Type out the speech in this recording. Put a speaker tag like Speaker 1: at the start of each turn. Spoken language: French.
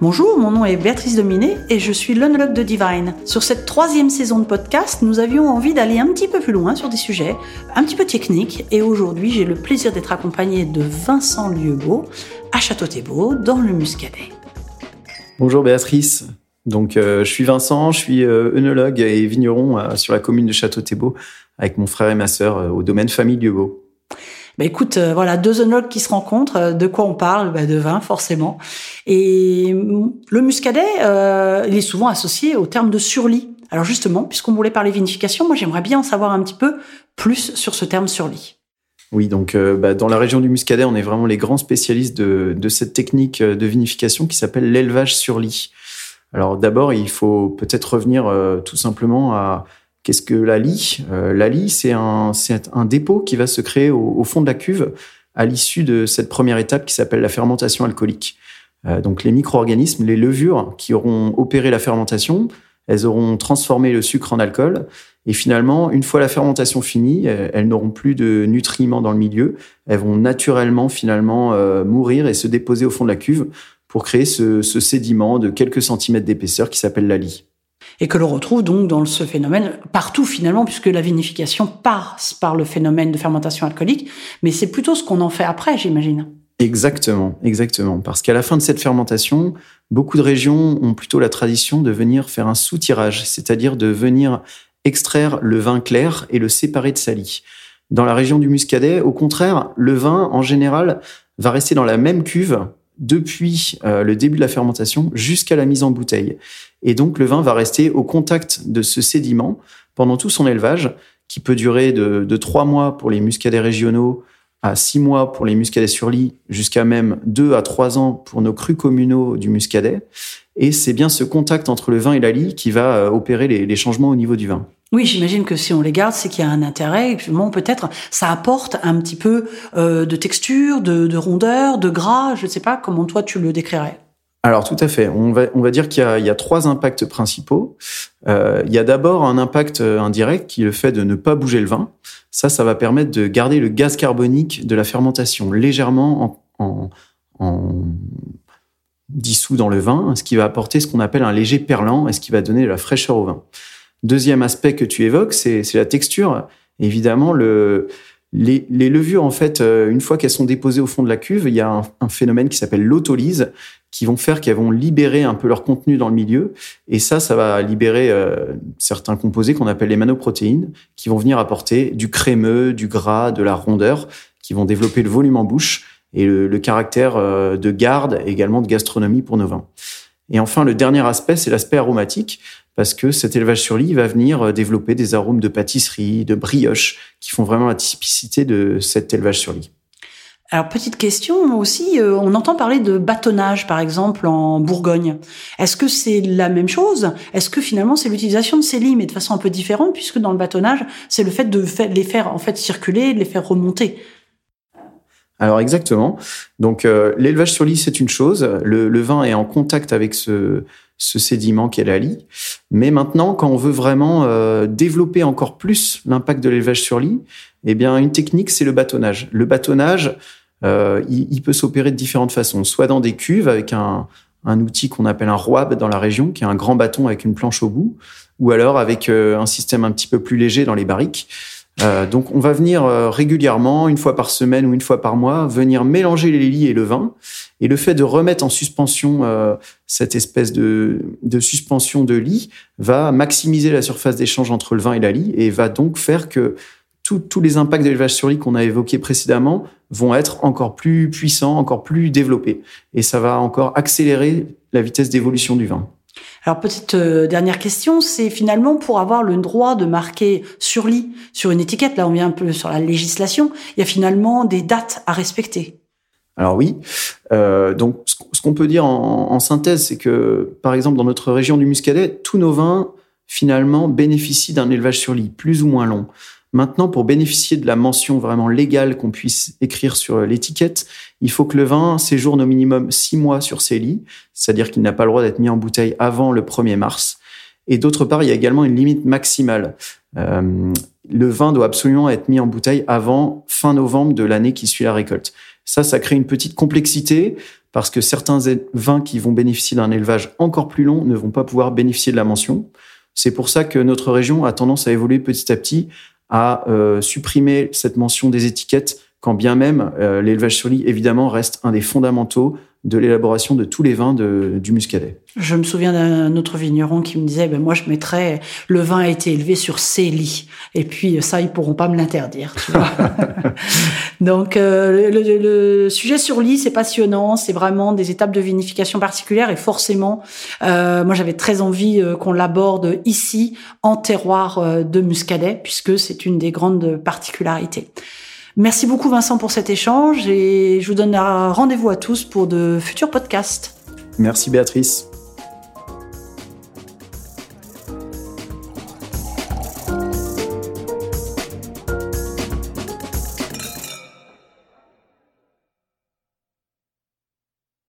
Speaker 1: Bonjour, mon nom est Béatrice Dominé et je suis l'onologue de Divine. Sur cette troisième saison de podcast, nous avions envie d'aller un petit peu plus loin sur des sujets un petit peu techniques et aujourd'hui j'ai le plaisir d'être accompagné de Vincent Lieubeau à Château-Thébault dans le Muscadet.
Speaker 2: Bonjour Béatrice, donc euh, je suis Vincent, je suis euh, œnologue et vigneron euh, sur la commune de Château-Thébault avec mon frère et ma sœur au domaine famille Lieubeau.
Speaker 1: Bah écoute, euh, voilà, deux œnologues qui se rencontrent. Euh, de quoi on parle bah De vin, forcément. Et mm, le muscadet, euh, il est souvent associé au terme de surlit. Alors justement, puisqu'on voulait parler vinification, moi j'aimerais bien en savoir un petit peu plus sur ce terme surlit.
Speaker 2: Oui, donc bah, dans la région du Muscadet, on est vraiment les grands spécialistes de, de cette technique de vinification qui s'appelle l'élevage sur lit. Alors d'abord, il faut peut-être revenir tout simplement à Qu'est-ce que la lie euh, La lie, c'est un, un dépôt qui va se créer au, fond de la cuve à l'issue de cette première étape qui s'appelle la fermentation alcoolique. Euh, donc les micro-organismes, les levures qui auront opéré la fermentation, elles auront transformé le sucre en alcool. Et finalement, une fois la fermentation finie, euh, elles n'auront plus de nutriments dans le milieu. Elles vont naturellement finalement mourir et se déposer au fond de la cuve pour créer ce, ce sédiment de quelques centimètres d'épaisseur qui s'appelle la lie
Speaker 1: et que l'on retrouve donc dans ce phénomène partout finalement, puisque la vinification passe par le phénomène de fermentation alcoolique, mais c'est plutôt ce qu'on en fait après, j'imagine.
Speaker 2: Exactement, exactement. Parce qu'à la fin de cette fermentation, beaucoup de régions ont plutôt la tradition de venir faire un soutirage, c'est-à-dire de venir extraire le vin clair et le séparer de sali. Dans la région du Muscadet, au contraire, le vin, en général, va rester dans la même cuve depuis euh, le début de la fermentation jusqu'à la mise en bouteille. Et donc le vin va rester au contact de ce sédiment pendant tout son élevage, qui peut durer de, trois mois pour les muscadets régionaux à six mois pour les muscadets sur lit, jusqu'à même deux à trois ans pour nos crus communaux du muscadet. Et c'est bien ce contact entre le vin et la lie qui va euh, opérer les changements au niveau du vin.
Speaker 1: Oui, j'imagine que si on les garde, c'est qu'il y a un intérêt. peut-être, ça apporte un petit peu euh, de texture, de, rondeur, de gras. Je ne sais pas comment toi tu le décrirais.
Speaker 2: Alors tout à fait. On va, on va dire qu'il y, a, trois impacts principaux. Euh, il y a d'abord un impact euh, indirect qui est le fait de ne pas bouger le vin. Ça, ça va permettre de garder le gaz carbonique de la fermentation légèrement en, en dissous dans le vin, ce qui va apporter ce qu'on appelle un léger perlant et ce qui va donner de la fraîcheur au vin. Deuxième aspect que tu évoques, c'est la texture. Évidemment, le, les, levures, en fait, euh, une fois qu'elles sont déposées au fond de la cuve, il y a un, phénomène qui s'appelle l'autolyse, qui vont faire qu'elles vont libérer un peu leur contenu dans le milieu. Et ça, ça va libérer euh, certains composés qu'on appelle les manoprotéines, qui vont venir apporter du crémeux, du gras, de la rondeur, qui vont développer le volume en bouche et le, le caractère euh, de garde, également de gastronomie pour nos vins. Et enfin, le dernier aspect, c'est l'aspect aromatique parce que cet élevage sur lit va venir euh, développer des arômes de pâtisserie, de brioche, qui font vraiment la typicité de cet élevage sur lit.
Speaker 1: Alors petite question aussi, euh, on entend parler de bâtonnage par exemple en Bourgogne. Est-ce que c'est la même chose? Est-ce que finalement c'est l'utilisation de ces lits mais de façon un peu différente puisque dans le bâtonnage c'est le fait de les faire en fait circuler, de les faire remonter?
Speaker 2: Alors exactement. Donc euh, l'élevage sur lit c'est une chose, le, vin est en contact avec ce, ce sédiment qu'est la lie. Mais maintenant, quand on veut vraiment euh, développer encore plus l'impact de l'élevage sur lit, eh bien, une technique, c'est le bâtonnage. Le bâtonnage, euh, il, peut s'opérer de différentes façons, soit dans des cuves avec un, un outil qu'on appelle un roab dans la région, qui est un grand bâton avec une planche au bout, ou alors avec euh, un système un petit peu plus léger dans les barriques. Euh, donc on va venir euh, régulièrement, une fois par semaine ou une fois par mois, venir mélanger les lits et le vin. Et le fait de remettre en suspension euh, cette espèce de, de, suspension de lit va maximiser la surface d'échange entre le vin et la lie et va donc faire que tous les impacts d'élevage sur lit qu'on a évoqués précédemment vont être encore plus puissants, encore plus développés. Et ça va encore accélérer la vitesse d'évolution du vin.
Speaker 1: Alors petite euh, dernière question, c'est finalement pour avoir le droit de marquer sur lit, sur une étiquette, là on vient un peu sur la législation, il y a finalement des dates à respecter.
Speaker 2: Alors oui, euh, donc ce qu'on peut dire en, en synthèse, c'est que par exemple dans notre région du Muscadet, tous nos vins finalement bénéficient d'un élevage sur lit plus ou moins long. Maintenant, pour bénéficier de la mention vraiment légale qu'on puisse écrire sur l'étiquette, il faut que le vin séjourne au minimum six mois sur ses lits, c'est-à-dire qu'il n'a pas le droit d'être mis en bouteille avant le 1er mars. Et d'autre part, il y a également une limite maximale. Euh, le vin doit absolument être mis en bouteille avant fin novembre de l'année qui suit la récolte. Ça, ça crée une petite complexité parce que certains vins qui vont bénéficier d'un élevage encore plus long ne vont pas pouvoir bénéficier de la mention. C'est pour ça que notre région a tendance à évoluer petit à petit à euh, supprimer cette mention des étiquettes, quand bien même euh, l'élevage sur lit, évidemment, reste un des fondamentaux de l'élaboration de tous les vins de, du muscadet.
Speaker 1: Je me souviens d'un autre vigneron qui me disait, ben moi je mettrais le vin a été élevé sur ces lits, et puis ça ils pourront pas me l'interdire. Donc euh, le, le, sujet sur lit c'est passionnant, c'est vraiment des étapes de vinification particulières et forcément, euh, moi j'avais très envie qu'on l'aborde ici en terroir de muscadet puisque c'est une des grandes particularités. Merci beaucoup Vincent pour cet échange et je vous donne rendez-vous à tous pour de futurs podcasts.
Speaker 2: Merci Béatrice.